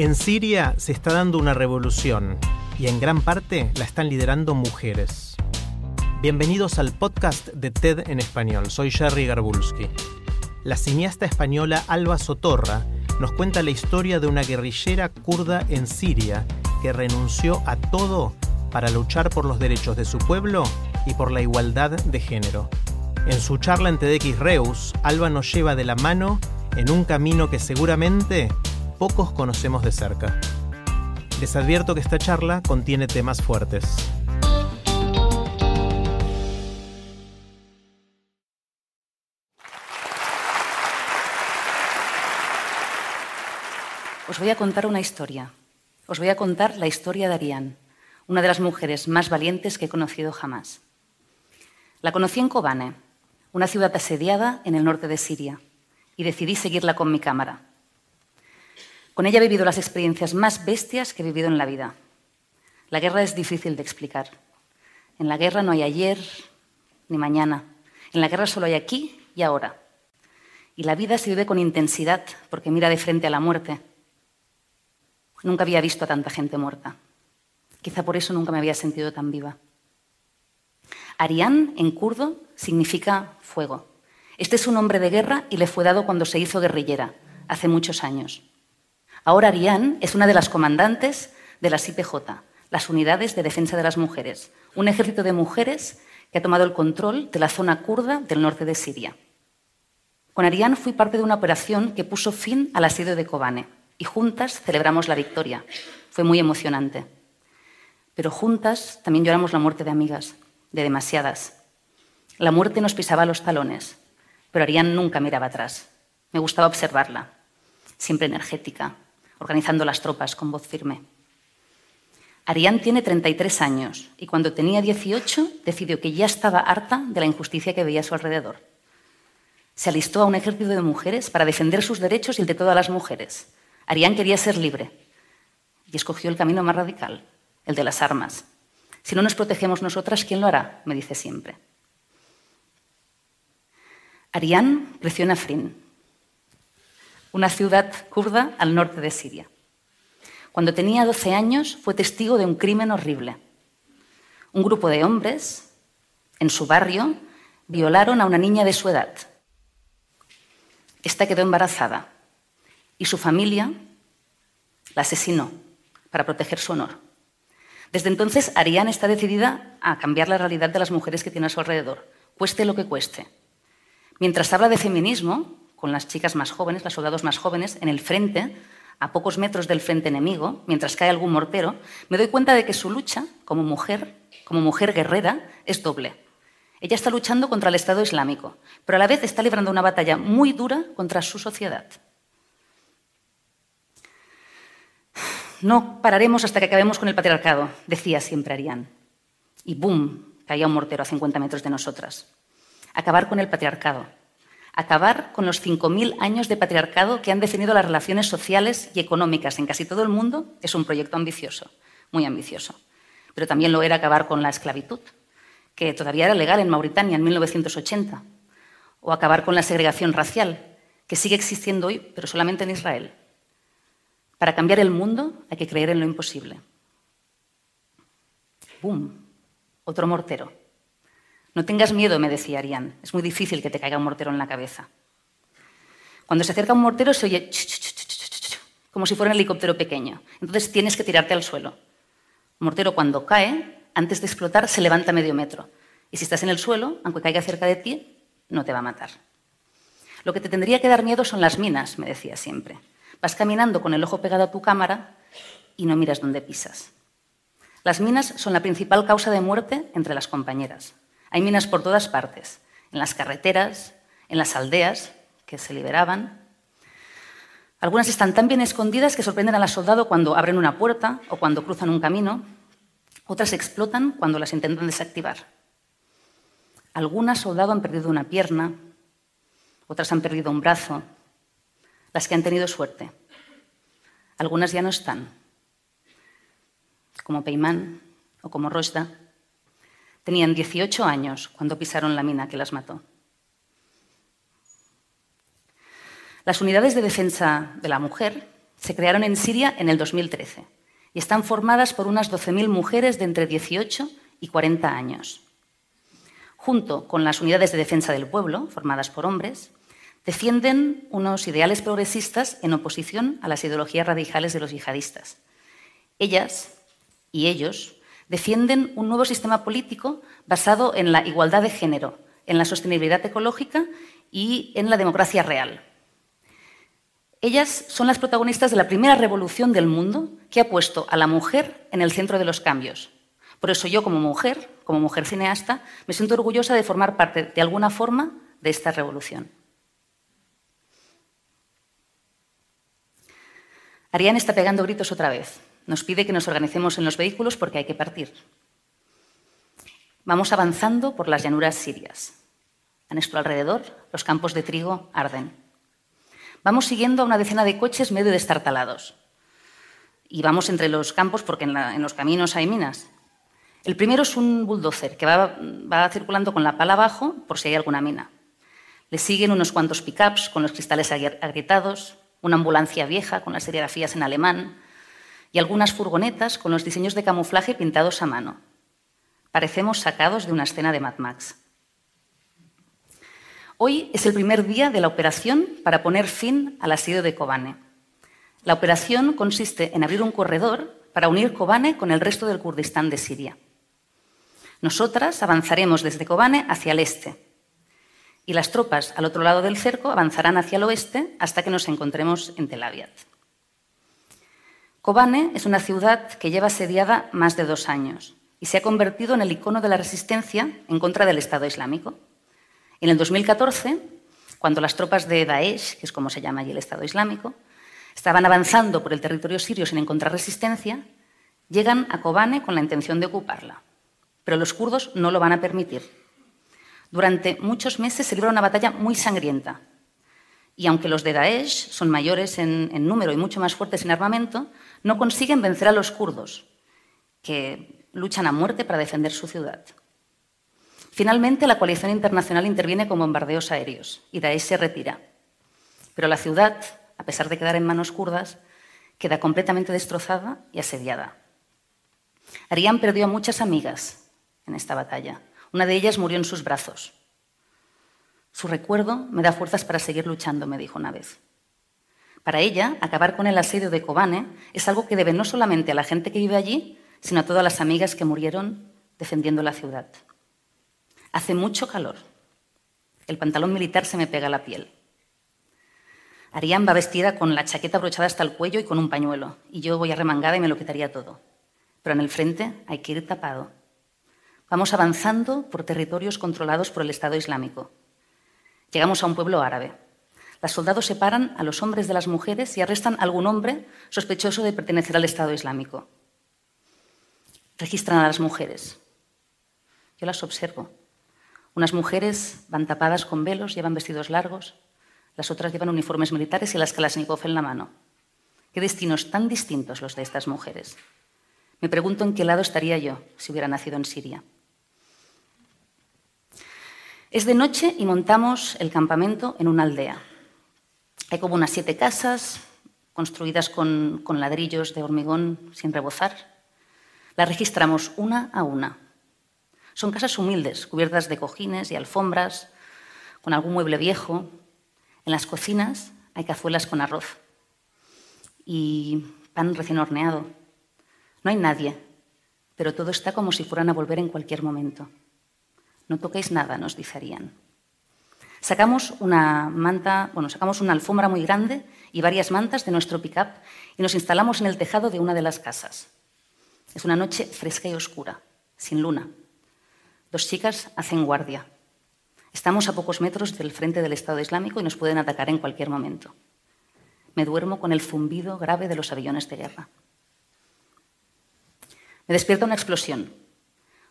En Siria se está dando una revolución y en gran parte la están liderando mujeres. Bienvenidos al podcast de TED en español. Soy Jerry Garbulski. La cineasta española Alba Sotorra nos cuenta la historia de una guerrillera kurda en Siria que renunció a todo para luchar por los derechos de su pueblo y por la igualdad de género. En su charla en TEDx Reus, Alba nos lleva de la mano en un camino que seguramente pocos conocemos de cerca. Les advierto que esta charla contiene temas fuertes. Os voy a contar una historia. Os voy a contar la historia de Ariane, una de las mujeres más valientes que he conocido jamás. La conocí en Kobane, una ciudad asediada en el norte de Siria, y decidí seguirla con mi cámara. Con ella he vivido las experiencias más bestias que he vivido en la vida. La guerra es difícil de explicar. En la guerra no hay ayer ni mañana. En la guerra solo hay aquí y ahora. Y la vida se vive con intensidad porque mira de frente a la muerte. Nunca había visto a tanta gente muerta. Quizá por eso nunca me había sentido tan viva. Arián, en kurdo, significa fuego. Este es un nombre de guerra y le fue dado cuando se hizo guerrillera, hace muchos años. Ahora Arián es una de las comandantes de las IPJ, las Unidades de Defensa de las Mujeres, un ejército de mujeres que ha tomado el control de la zona kurda del norte de Siria. Con Arián fui parte de una operación que puso fin al asedio de Kobane y juntas celebramos la victoria. Fue muy emocionante. Pero juntas también lloramos la muerte de amigas, de demasiadas. La muerte nos pisaba los talones, pero Arián nunca miraba atrás. Me gustaba observarla, siempre energética, organizando las tropas con voz firme. Arián tiene 33 años y cuando tenía 18 decidió que ya estaba harta de la injusticia que veía a su alrededor. Se alistó a un ejército de mujeres para defender sus derechos y el de todas las mujeres. Arián quería ser libre y escogió el camino más radical, el de las armas. Si no nos protegemos nosotras, ¿quién lo hará? me dice siempre. Arián creció en Afrin, una ciudad kurda al norte de Siria. Cuando tenía 12 años fue testigo de un crimen horrible. Un grupo de hombres en su barrio violaron a una niña de su edad. Esta quedó embarazada y su familia la asesinó para proteger su honor. Desde entonces, Ariane está decidida a cambiar la realidad de las mujeres que tiene a su alrededor, cueste lo que cueste. Mientras habla de feminismo, con las chicas más jóvenes, las soldados más jóvenes, en el frente, a pocos metros del frente enemigo, mientras cae algún mortero, me doy cuenta de que su lucha como mujer, como mujer guerrera, es doble. Ella está luchando contra el Estado Islámico, pero a la vez está librando una batalla muy dura contra su sociedad. No pararemos hasta que acabemos con el patriarcado, decía siempre Arián. Y ¡boom! caía un mortero a 50 metros de nosotras. Acabar con el patriarcado. Acabar con los 5.000 años de patriarcado que han definido las relaciones sociales y económicas en casi todo el mundo es un proyecto ambicioso, muy ambicioso. Pero también lo era acabar con la esclavitud, que todavía era legal en Mauritania en 1980. O acabar con la segregación racial, que sigue existiendo hoy, pero solamente en Israel. Para cambiar el mundo hay que creer en lo imposible. ¡Bum! Otro mortero. No tengas miedo, me decía Arián. Es muy difícil que te caiga un mortero en la cabeza. Cuando se acerca un mortero se oye como si fuera un helicóptero pequeño. Entonces tienes que tirarte al suelo. Un mortero cuando cae, antes de explotar, se levanta medio metro. Y si estás en el suelo, aunque caiga cerca de ti, no te va a matar. Lo que te tendría que dar miedo son las minas, me decía siempre. Vas caminando con el ojo pegado a tu cámara y no miras dónde pisas. Las minas son la principal causa de muerte entre las compañeras. Hay minas por todas partes, en las carreteras, en las aldeas que se liberaban. Algunas están tan bien escondidas que sorprenden al soldado cuando abren una puerta o cuando cruzan un camino. Otras explotan cuando las intentan desactivar. Algunas soldados han perdido una pierna, otras han perdido un brazo, las que han tenido suerte. Algunas ya no están, como Peimán o como Rosda. Tenían 18 años cuando pisaron la mina que las mató. Las unidades de defensa de la mujer se crearon en Siria en el 2013 y están formadas por unas 12.000 mujeres de entre 18 y 40 años. Junto con las unidades de defensa del pueblo, formadas por hombres, defienden unos ideales progresistas en oposición a las ideologías radicales de los yihadistas. Ellas y ellos defienden un nuevo sistema político basado en la igualdad de género, en la sostenibilidad ecológica y en la democracia real. Ellas son las protagonistas de la primera revolución del mundo que ha puesto a la mujer en el centro de los cambios. Por eso yo, como mujer, como mujer cineasta, me siento orgullosa de formar parte, de alguna forma, de esta revolución. Ariane está pegando gritos otra vez. Nos pide que nos organicemos en los vehículos porque hay que partir. Vamos avanzando por las llanuras sirias. A nuestro alrededor, los campos de trigo arden. Vamos siguiendo a una decena de coches medio destartalados. Y vamos entre los campos porque en, los caminos hay minas. El primero es un bulldozer que va, va, circulando con la pala abajo por si hay alguna mina. Le siguen unos cuantos pickups con los cristales agrietados, una ambulancia vieja con las serigrafías en alemán y algunas furgonetas con los diseños de camuflaje pintados a mano. Parecemos sacados de una escena de Mad Max. Hoy es el primer día de la operación para poner fin al asedio de Kobane. La operación consiste en abrir un corredor para unir Kobane con el resto del Kurdistán de Siria. Nosotras avanzaremos desde Kobane hacia el este y las tropas al otro lado del cerco avanzarán hacia el oeste hasta que nos encontremos en Tel Aviv. Kobane es una ciudad que lleva asediada más de dos años y se ha convertido en el icono de la resistencia en contra del Estado Islámico. En el 2014, cuando las tropas de Daesh, que es como se llama allí el Estado Islámico, estaban avanzando por el territorio sirio sin encontrar resistencia, llegan a Kobane con la intención de ocuparla. Pero los kurdos no lo van a permitir. Durante muchos meses se libra una batalla muy sangrienta. Y aunque los de Daesh son mayores en, en número y mucho más fuertes en armamento, no consiguen vencer a los kurdos, que luchan a muerte para defender su ciudad. Finalmente, la coalición internacional interviene con bombardeos aéreos y Daesh se retira. Pero la ciudad, a pesar de quedar en manos kurdas, queda completamente destrozada y asediada. Arián perdió a muchas amigas en esta batalla. Una de ellas murió en sus brazos. Su recuerdo me da fuerzas para seguir luchando, me dijo una vez. Para ella, acabar con el asedio de Kobane es algo que debe no solamente a la gente que vive allí, sino a todas las amigas que murieron defendiendo la ciudad. Hace mucho calor. El pantalón militar se me pega a la piel. Arián va vestida con la chaqueta abrochada hasta el cuello y con un pañuelo, y yo voy arremangada y me lo quitaría todo. Pero en el frente hay que ir tapado. Vamos avanzando por territorios controlados por el Estado Islámico. Llegamos a un pueblo árabe. Los soldados separan a los hombres de las mujeres y arrestan a algún hombre sospechoso de pertenecer al Estado Islámico. Registran a las mujeres. Yo las observo. Unas mujeres van tapadas con velos, llevan vestidos largos, las otras llevan uniformes militares y las Kalashnikov en la mano. Qué destinos tan distintos los de estas mujeres. Me pregunto en qué lado estaría yo si hubiera nacido en Siria. Es de noche y montamos el campamento en una aldea. Hay como unas siete casas construidas con, ladrillos de hormigón sin rebozar. Las registramos una a una. Son casas humildes, cubiertas de cojines y alfombras, con algún mueble viejo. En las cocinas hay cazuelas con arroz y pan recién horneado. No hay nadie, pero todo está como si fueran a volver en cualquier momento. No toquéis nada, nos dicerían. Sacamos una manta, una alfombra muy grande y varias mantas de nuestro pick-up y nos instalamos en el tejado de una de las casas. Es una noche fresca y oscura, sin luna. Dos chicas hacen guardia. Estamos a pocos metros del frente del Estado Islámico y nos pueden atacar en cualquier momento. Me duermo con el zumbido grave de los aviones de guerra. Me despierta una explosión.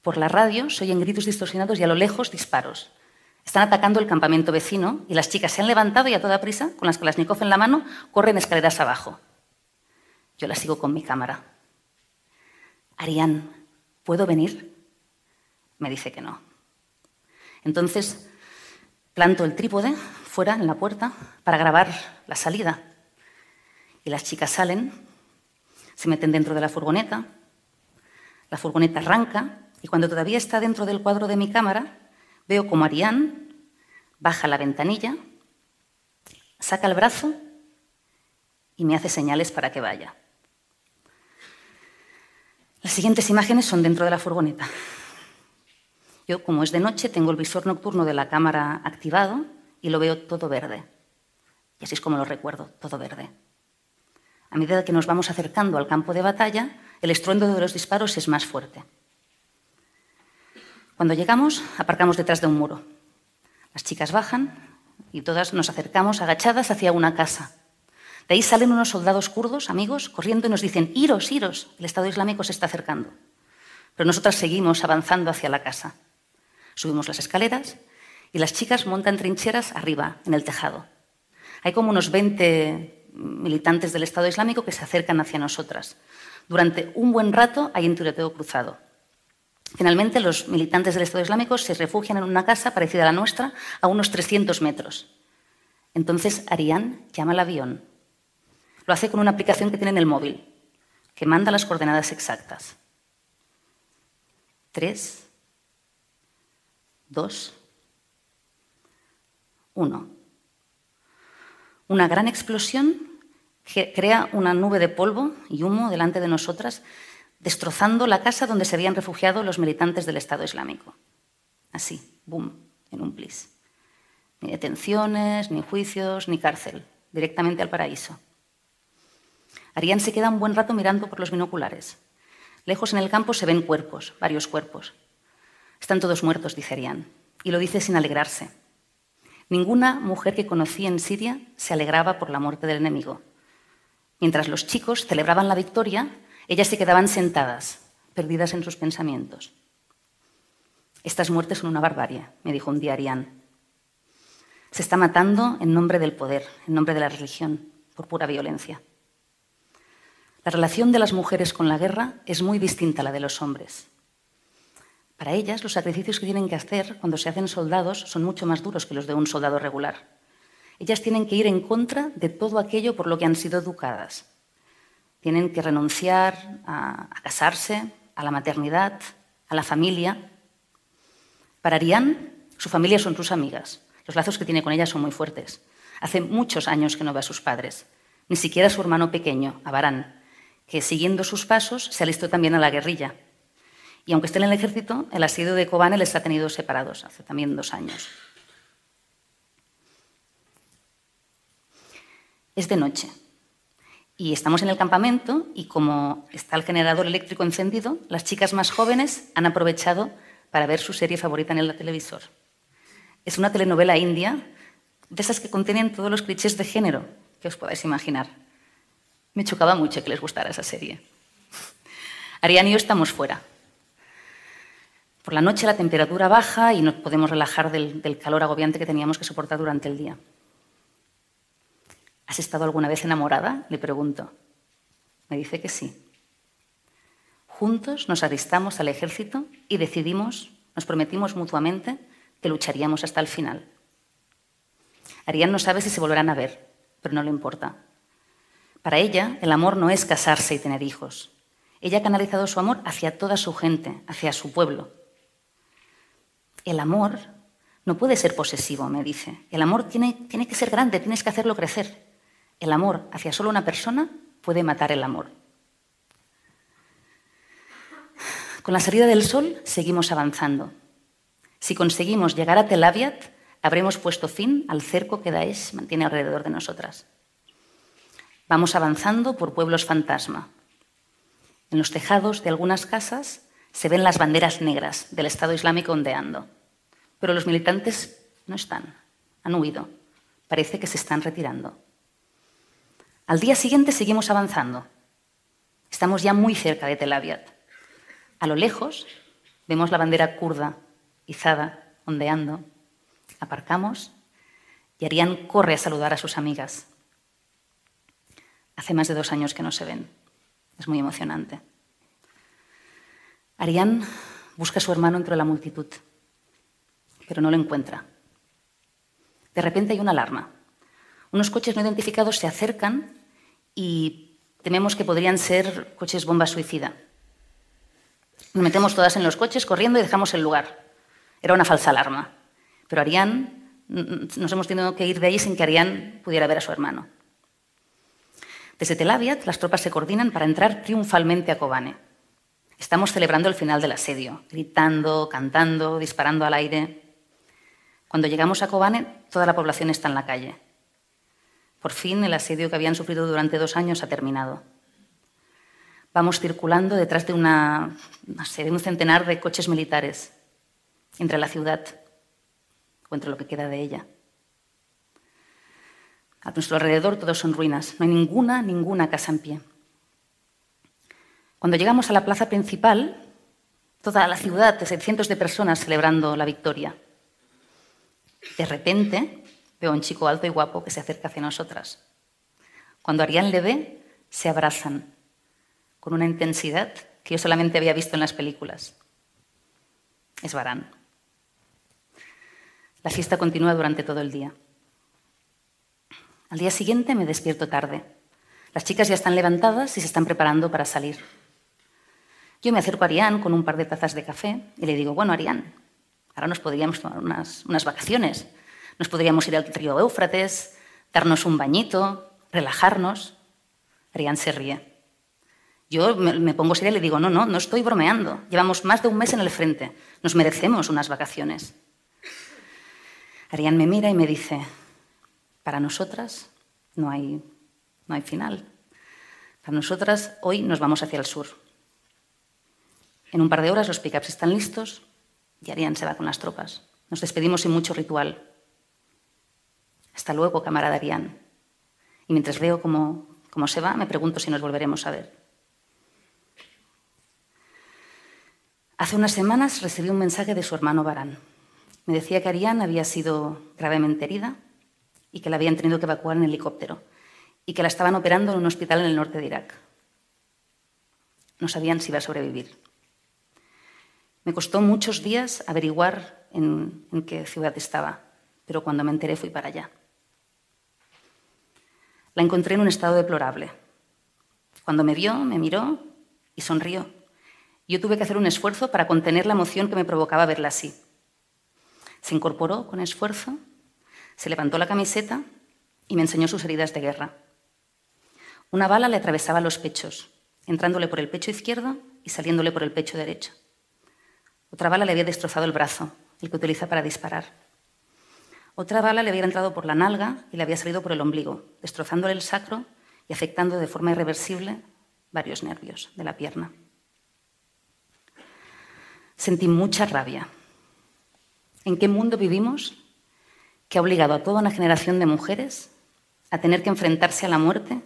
Por la radio se oyen gritos distorsionados y a lo lejos disparos. Están atacando el campamento vecino y las chicas se han levantado y a toda prisa, con las Kalashnikov en la mano, corren escaleras abajo. Yo la sigo con mi cámara. Ariane, ¿puedo venir? Me dice que no. Entonces planto el trípode fuera en la puerta para grabar la salida. Y las chicas salen, se meten dentro de la furgoneta, la furgoneta arranca y cuando todavía está dentro del cuadro de mi cámara, veo como Ariane baja la ventanilla, saca el brazo y me hace señales para que vaya. Las siguientes imágenes son dentro de la furgoneta. Yo, como es de noche, tengo el visor nocturno de la cámara activado y lo veo todo verde. Y así es como lo recuerdo, todo verde. A medida que nos vamos acercando al campo de batalla, el estruendo de los disparos es más fuerte. Cuando llegamos, aparcamos detrás de un muro. Las chicas bajan y todas nos acercamos agachadas hacia una casa. De ahí salen unos soldados kurdos, amigos, corriendo y nos dicen, iros, iros, el Estado Islámico se está acercando. Pero nosotras seguimos avanzando hacia la casa. Subimos las escaleras y las chicas montan trincheras arriba, en el tejado. Hay como unos 20 militantes del Estado Islámico que se acercan hacia nosotras. Durante un buen rato hay un tiroteo cruzado. Finalmente, los militantes del Estado Islámico se refugian en una casa parecida a la nuestra, a unos 300 metros. Entonces, Ariane llama al avión. Lo hace con una aplicación que tiene en el móvil, que manda las coordenadas exactas. Tres, dos, uno. Una gran explosión crea una nube de polvo y humo delante de nosotras, destrozando la casa donde se habían refugiado los militantes del Estado Islámico. Así, boom, en un plis. Ni detenciones, ni juicios, ni cárcel, directamente al paraíso. Arián se queda un buen rato mirando por los binoculares. Lejos en el campo se ven cuerpos, varios cuerpos. Están todos muertos, dice Arián, y lo dice sin alegrarse. Ninguna mujer que conocí en Siria se alegraba por la muerte del enemigo. Mientras los chicos celebraban la victoria, ellas se quedaban sentadas, perdidas en sus pensamientos. Estas muertes son una barbarie, me dijo un día Arián. Se está matando en nombre del poder, en nombre de la religión, por pura violencia. La relación de las mujeres con la guerra es muy distinta a la de los hombres. Para ellas, los sacrificios que tienen que hacer cuando se hacen soldados son mucho más duros que los de un soldado regular. Ellas tienen que ir en contra de todo aquello por lo que han sido educadas. Tienen que renunciar a, casarse, a la maternidad, a la familia. Para Arián, su familia son sus amigas. Los lazos que tiene con ellas son muy fuertes. Hace muchos años que no ve a sus padres, ni siquiera a su hermano pequeño, Abarán, que siguiendo sus pasos se alistó también a la guerrilla y aunque esté en el ejército, el asedio de Kobane les ha tenido separados hace también dos años. Es de noche y estamos en el campamento y como está el generador eléctrico encendido, las chicas más jóvenes han aprovechado para ver su serie favorita en el televisor. Es una telenovela india de esas que contienen todos los clichés de género que os podáis imaginar. Me chocaba mucho que les gustara esa serie. Ariane y yo estamos fuera, por la noche la temperatura baja y no podemos relajar del, calor agobiante que teníamos que soportar durante el día. ¿Has estado alguna vez enamorada? Le pregunto. Me dice que sí. Juntos nos aristamos al ejército y decidimos, nos prometimos mutuamente que lucharíamos hasta el final. Ariane no sabe si se volverán a ver, pero no le importa. Para ella, el amor no es casarse y tener hijos. Ella ha canalizado su amor hacia toda su gente, hacia su pueblo. El amor no puede ser posesivo, me dice. El amor tiene, tiene que ser grande, tienes que hacerlo crecer. El amor hacia solo una persona puede matar el amor. Con la salida del sol seguimos avanzando. Si conseguimos llegar a Tel Aviv, habremos puesto fin al cerco que Daesh mantiene alrededor de nosotras. Vamos avanzando por pueblos fantasma. En los tejados de algunas casas se ven las banderas negras del Estado Islámico ondeando, pero los militantes No están. Han huido. Parece que se están retirando. Al día siguiente seguimos avanzando. Estamos ya muy cerca de Tel Aviv. A lo lejos vemos la bandera kurda izada, ondeando. Aparcamos y Arián corre a saludar a sus amigas. Hace más de dos años que no se ven. Es muy emocionante. Arián busca a su hermano entre la multitud, pero no lo encuentra. De repente hay una alarma. Unos coches no identificados se acercan y tememos que podrían ser coches bomba suicida. Nos metemos todas en los coches corriendo y dejamos el lugar. Era una falsa alarma. Pero Arián, nos hemos tenido que ir de ahí sin que Arián pudiera ver a su hermano. Desde Tel Aviv, las tropas se coordinan para entrar triunfalmente a Kobane. Estamos celebrando el final del asedio, gritando, cantando, disparando al aire. Cuando llegamos a Kobane, toda la población está en la calle. Por fin, el asedio que habían sufrido durante dos años ha terminado. Vamos circulando detrás de un centenar de coches militares entre la ciudad o entre lo que queda de ella. A nuestro alrededor todo son ruinas, no hay ninguna, ninguna casa en pie. Cuando llegamos a la plaza principal, toda la ciudad, de cientos de personas celebrando la victoria. De repente veo a un chico alto y guapo que se acerca hacia nosotras. Cuando Arián le ve, se abrazan con una intensidad que yo solamente había visto en las películas. Es Barán. La fiesta continúa durante todo el día. Al día siguiente me despierto tarde. Las chicas ya están levantadas y se están preparando para salir. Yo me acerco a Arián con un par de tazas de café y le digo, bueno, Arián, ahora nos podríamos tomar unas, unas vacaciones. Nos podríamos ir al río Éufrates, darnos un bañito, relajarnos. Arián se ríe. Yo me, pongo seria y le digo, no, no, no estoy bromeando. Llevamos más de un mes en el frente. Nos merecemos unas vacaciones. Arián me mira y me dice, para nosotras no hay, no hay final. Para nosotras hoy nos vamos hacia el sur. En un par de horas los pickups están listos y Arián se va con las tropas. Nos despedimos sin mucho ritual. Hasta luego, camarada Arián. Y mientras veo cómo, cómo se va, me pregunto si nos volveremos a ver. Hace unas semanas recibí un mensaje de su hermano Barán. Me decía que Ariane había sido gravemente herida y que la habían tenido que evacuar en helicóptero y que la estaban operando en un hospital en el norte de Irak. No sabían si iba a sobrevivir. Me costó muchos días averiguar en qué ciudad estaba, pero cuando me enteré fui para allá. La encontré en un estado deplorable. Cuando me vio, me miró y sonrió. Yo tuve que hacer un esfuerzo para contener la emoción que me provocaba verla así. Se incorporó con esfuerzo, se levantó la camiseta y me enseñó sus heridas de guerra. Una bala le atravesaba los pechos, entrándole por el pecho izquierdo y saliéndole por el pecho derecho. Otra bala le había destrozado el brazo, el que utiliza para disparar. Otra bala le había entrado por la nalga y le había salido por el ombligo, destrozándole el sacro y afectando de forma irreversible varios nervios de la pierna. Sentí mucha rabia, ¿En qué mundo vivimos que ha obligado a toda una generación de mujeres a tener que enfrentarse a la muerte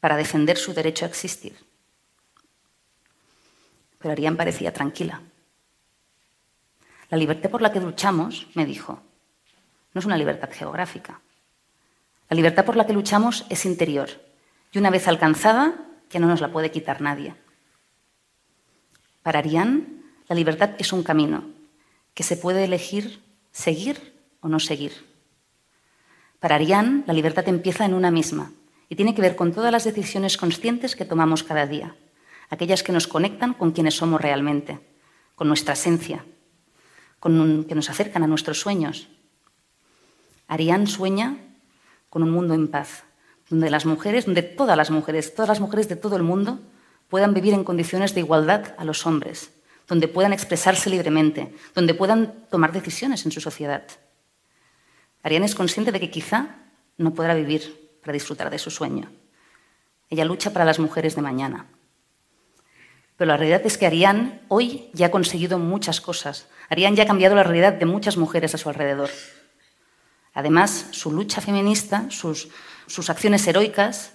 para defender su derecho a existir? Pero Arián parecía tranquila. La libertad por la que luchamos, me dijo, no es una libertad geográfica. La libertad por la que luchamos es interior y una vez alcanzada ya no nos la puede quitar nadie. Para Arián, la libertad es un camino que se puede elegir seguir o no seguir. Para Arián, la libertad empieza en una misma y tiene que ver con todas las decisiones conscientes que tomamos cada día, aquellas que nos conectan con quienes somos realmente, con nuestra esencia, con que nos acercan a nuestros sueños. Arián sueña con un mundo en paz, donde las mujeres, donde todas las mujeres, todas las mujeres de todo el mundo puedan vivir en condiciones de igualdad a los hombres, donde puedan expresarse libremente, donde puedan tomar decisiones en su sociedad. Ariane es consciente de que quizá no podrá vivir para disfrutar de su sueño. Ella lucha para las mujeres de mañana. Pero la realidad es que Ariane hoy ya ha conseguido muchas cosas. Ariane ya ha cambiado la realidad de muchas mujeres a su alrededor. Además, su lucha feminista, sus, sus acciones heroicas,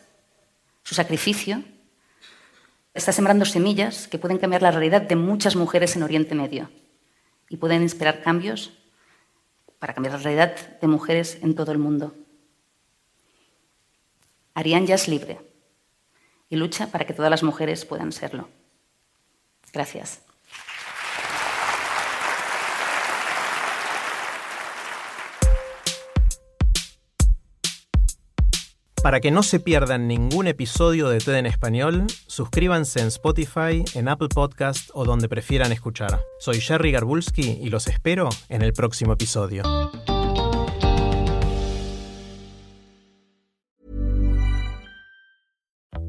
su sacrificio, está sembrando semillas que pueden cambiar la realidad de muchas mujeres en Oriente Medio y pueden inspirar cambios para cambiar la realidad de mujeres en todo el mundo. Ariane ya es libre y lucha para que todas las mujeres puedan serlo. Gracias. Para que no se pierdan ningún episodio de TED en español, suscríbanse en Spotify, en Apple Podcast o donde prefieran escuchar. Soy Jerry Garbulski y los espero en el próximo episodio.